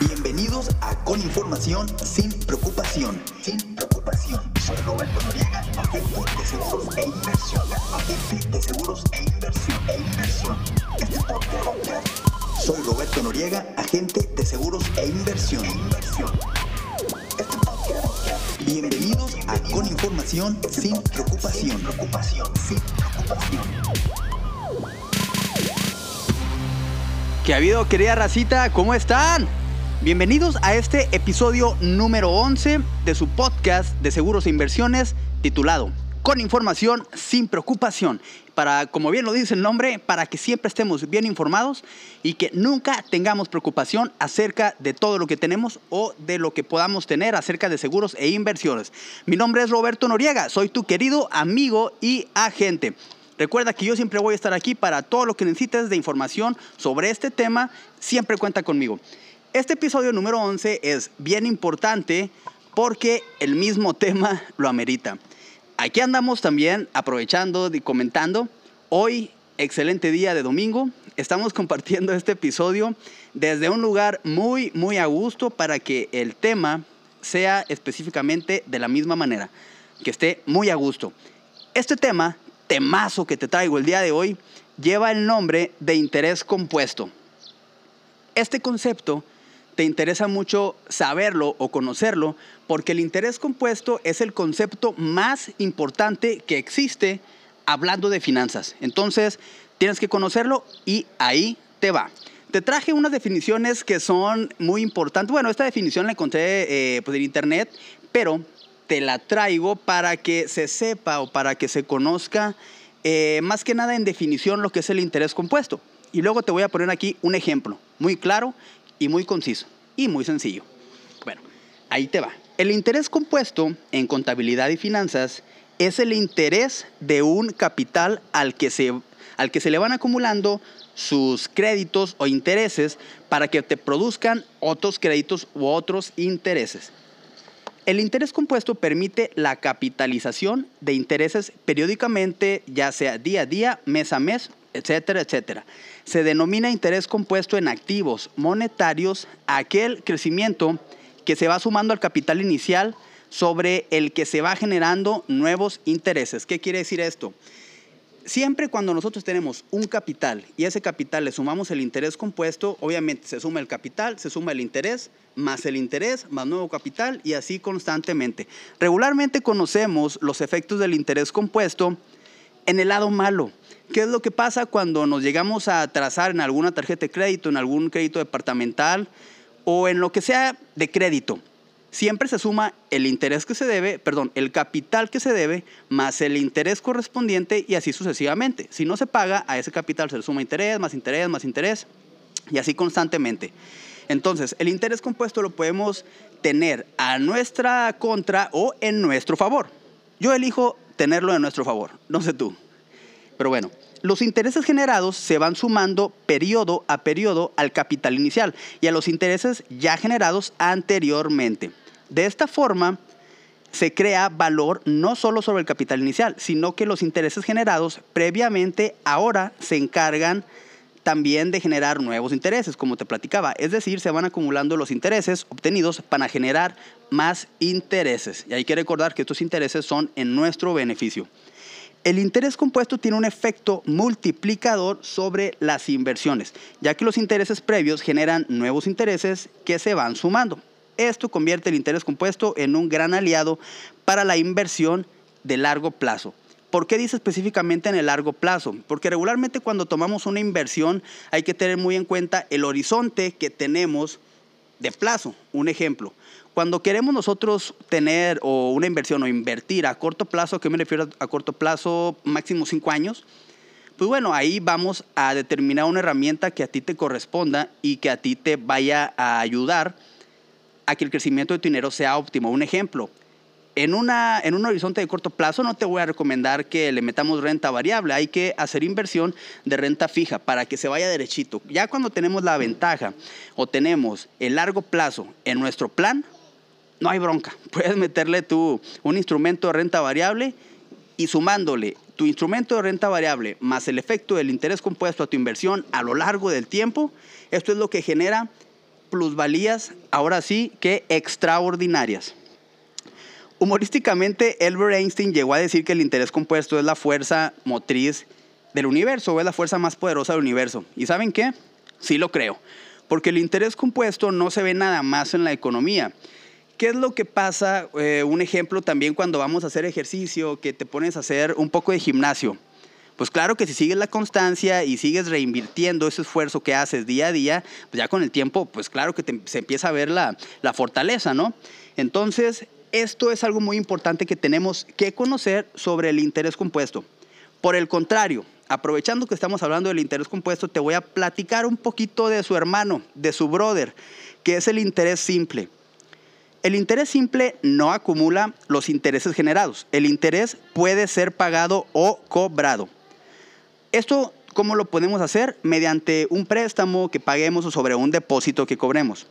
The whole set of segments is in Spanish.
Bienvenidos a Con Información Sin Preocupación. Sin preocupación. Soy Roberto Noriega, agente de seguros e inversión. Agente de seguros e inversión. E inversión. Este podcast. Soy Roberto Noriega, agente de seguros e inversión. Inversión. Este podcast. Bienvenidos a Con Información Sin Preocupación. Preocupación. Sin preocupación. ¿Qué ha habido, querida racita? ¿Cómo están? Bienvenidos a este episodio número 11 de su podcast de seguros e inversiones titulado Con información sin preocupación. Para, como bien lo dice el nombre, para que siempre estemos bien informados y que nunca tengamos preocupación acerca de todo lo que tenemos o de lo que podamos tener acerca de seguros e inversiones. Mi nombre es Roberto Noriega, soy tu querido amigo y agente. Recuerda que yo siempre voy a estar aquí para todo lo que necesites de información sobre este tema, siempre cuenta conmigo. Este episodio número 11 es bien importante porque el mismo tema lo amerita. Aquí andamos también aprovechando y comentando. Hoy, excelente día de domingo, estamos compartiendo este episodio desde un lugar muy, muy a gusto para que el tema sea específicamente de la misma manera, que esté muy a gusto. Este tema, temazo que te traigo el día de hoy, lleva el nombre de interés compuesto. Este concepto te interesa mucho saberlo o conocerlo, porque el interés compuesto es el concepto más importante que existe hablando de finanzas. Entonces, tienes que conocerlo y ahí te va. Te traje unas definiciones que son muy importantes. Bueno, esta definición la encontré eh, pues, en internet, pero te la traigo para que se sepa o para que se conozca eh, más que nada en definición lo que es el interés compuesto. Y luego te voy a poner aquí un ejemplo muy claro y muy conciso y muy sencillo. Bueno, ahí te va. El interés compuesto en contabilidad y finanzas es el interés de un capital al que se, al que se le van acumulando sus créditos o intereses para que te produzcan otros créditos u otros intereses. El interés compuesto permite la capitalización de intereses periódicamente, ya sea día a día, mes a mes, etcétera, etcétera. Se denomina interés compuesto en activos monetarios aquel crecimiento que se va sumando al capital inicial sobre el que se va generando nuevos intereses. ¿Qué quiere decir esto? Siempre cuando nosotros tenemos un capital y ese capital le sumamos el interés compuesto, obviamente se suma el capital, se suma el interés, más el interés, más nuevo capital y así constantemente. Regularmente conocemos los efectos del interés compuesto en el lado malo. ¿Qué es lo que pasa cuando nos llegamos a trazar en alguna tarjeta de crédito, en algún crédito departamental o en lo que sea de crédito? Siempre se suma el interés que se debe, perdón, el capital que se debe más el interés correspondiente y así sucesivamente. Si no se paga, a ese capital se le suma interés, más interés, más interés y así constantemente. Entonces, el interés compuesto lo podemos tener a nuestra contra o en nuestro favor. Yo elijo tenerlo en nuestro favor, no sé tú. Pero bueno, los intereses generados se van sumando periodo a periodo al capital inicial y a los intereses ya generados anteriormente. De esta forma, se crea valor no solo sobre el capital inicial, sino que los intereses generados previamente ahora se encargan también de generar nuevos intereses, como te platicaba. Es decir, se van acumulando los intereses obtenidos para generar más intereses. Y hay que recordar que estos intereses son en nuestro beneficio. El interés compuesto tiene un efecto multiplicador sobre las inversiones, ya que los intereses previos generan nuevos intereses que se van sumando. Esto convierte el interés compuesto en un gran aliado para la inversión de largo plazo. ¿Por qué dice específicamente en el largo plazo? Porque regularmente cuando tomamos una inversión hay que tener muy en cuenta el horizonte que tenemos de plazo. Un ejemplo, cuando queremos nosotros tener o una inversión o invertir a corto plazo, ¿qué me refiero a corto plazo? Máximo cinco años. Pues bueno, ahí vamos a determinar una herramienta que a ti te corresponda y que a ti te vaya a ayudar a que el crecimiento de tu dinero sea óptimo. Un ejemplo, en, una, en un horizonte de corto plazo no te voy a recomendar que le metamos renta variable, hay que hacer inversión de renta fija para que se vaya derechito. Ya cuando tenemos la ventaja o tenemos el largo plazo en nuestro plan, no hay bronca. Puedes meterle tú un instrumento de renta variable y sumándole tu instrumento de renta variable más el efecto del interés compuesto a tu inversión a lo largo del tiempo, esto es lo que genera plusvalías, ahora sí, que extraordinarias. Humorísticamente, Albert Einstein llegó a decir que el interés compuesto es la fuerza motriz del universo, o es la fuerza más poderosa del universo. ¿Y saben qué? Sí lo creo. Porque el interés compuesto no se ve nada más en la economía. ¿Qué es lo que pasa? Eh, un ejemplo también cuando vamos a hacer ejercicio, que te pones a hacer un poco de gimnasio. Pues claro que si sigues la constancia y sigues reinvirtiendo ese esfuerzo que haces día a día, pues ya con el tiempo, pues claro que se empieza a ver la, la fortaleza, ¿no? Entonces, esto es algo muy importante que tenemos que conocer sobre el interés compuesto. Por el contrario, aprovechando que estamos hablando del interés compuesto, te voy a platicar un poquito de su hermano, de su brother, que es el interés simple. El interés simple no acumula los intereses generados. El interés puede ser pagado o cobrado. Esto, ¿cómo lo podemos hacer? Mediante un préstamo que paguemos o sobre un depósito que cobremos.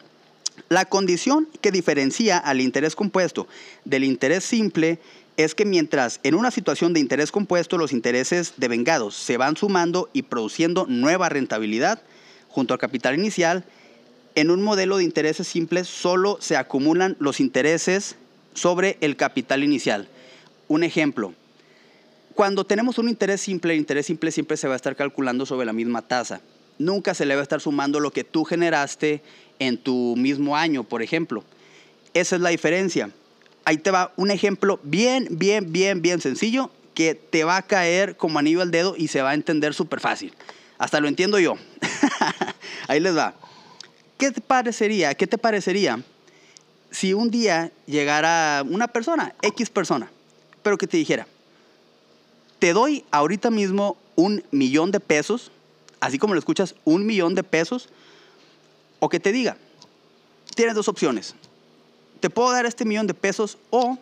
La condición que diferencia al interés compuesto del interés simple es que mientras en una situación de interés compuesto los intereses devengados se van sumando y produciendo nueva rentabilidad junto al capital inicial, en un modelo de intereses simples solo se acumulan los intereses sobre el capital inicial. Un ejemplo, cuando tenemos un interés simple, el interés simple siempre se va a estar calculando sobre la misma tasa. Nunca se le va a estar sumando lo que tú generaste en tu mismo año, por ejemplo. Esa es la diferencia. Ahí te va un ejemplo bien, bien, bien, bien sencillo que te va a caer como anillo al dedo y se va a entender súper fácil. Hasta lo entiendo yo. Ahí les va. ¿Qué te parecería? ¿Qué te parecería si un día llegara una persona, X persona, pero que te dijera, te doy ahorita mismo un millón de pesos, así como lo escuchas, un millón de pesos, o que te diga, tienes dos opciones, te puedo dar este millón de pesos o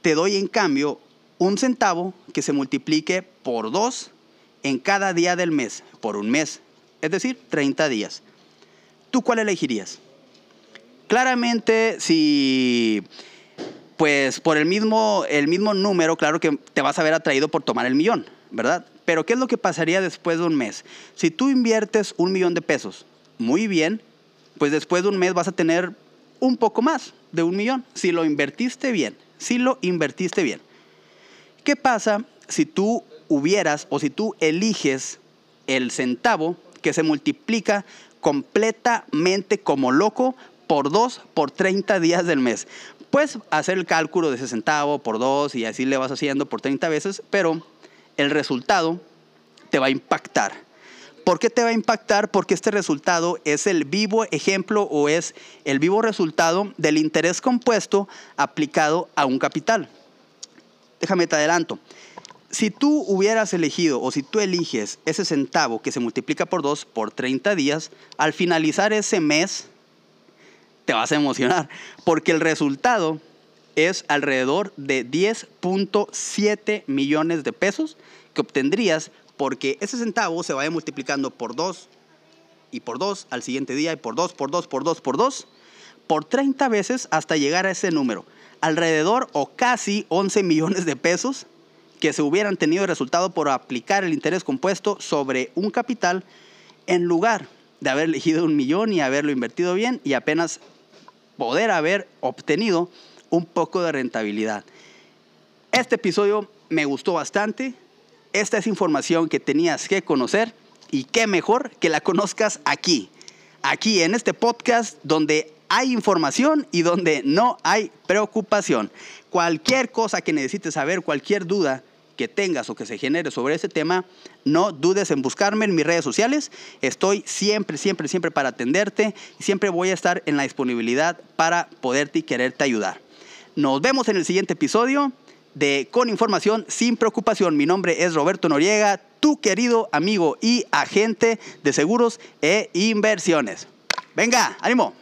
te doy en cambio un centavo que se multiplique por dos en cada día del mes, por un mes, es decir, 30 días. ¿Tú cuál elegirías? Claramente, si pues por el mismo, el mismo número, claro que te vas a ver atraído por tomar el millón, ¿verdad? Pero ¿qué es lo que pasaría después de un mes? Si tú inviertes un millón de pesos, muy bien, pues después de un mes vas a tener un poco más de un millón, si lo invertiste bien, si lo invertiste bien. ¿Qué pasa si tú hubieras o si tú eliges el centavo que se multiplica completamente como loco por dos por 30 días del mes? Puedes hacer el cálculo de ese centavo por dos y así le vas haciendo por 30 veces, pero el resultado te va a impactar. ¿Por qué te va a impactar? Porque este resultado es el vivo ejemplo o es el vivo resultado del interés compuesto aplicado a un capital. Déjame te adelanto. Si tú hubieras elegido o si tú eliges ese centavo que se multiplica por dos por 30 días, al finalizar ese mes te vas a emocionar, porque el resultado es alrededor de 10.7 millones de pesos que obtendrías porque ese centavo se vaya multiplicando por 2 y por 2 al siguiente día y por 2, por 2, por 2, por 2, por 30 veces hasta llegar a ese número. Alrededor o casi 11 millones de pesos que se hubieran tenido de resultado por aplicar el interés compuesto sobre un capital en lugar de haber elegido un millón y haberlo invertido bien y apenas poder haber obtenido un poco de rentabilidad. Este episodio me gustó bastante. Esta es información que tenías que conocer y qué mejor que la conozcas aquí, aquí en este podcast donde hay información y donde no hay preocupación. Cualquier cosa que necesites saber, cualquier duda que tengas o que se genere sobre ese tema, no dudes en buscarme en mis redes sociales. Estoy siempre, siempre, siempre para atenderte y siempre voy a estar en la disponibilidad para poderte y quererte ayudar. Nos vemos en el siguiente episodio de Con Información sin Preocupación. Mi nombre es Roberto Noriega, tu querido amigo y agente de seguros e inversiones. Venga, ánimo.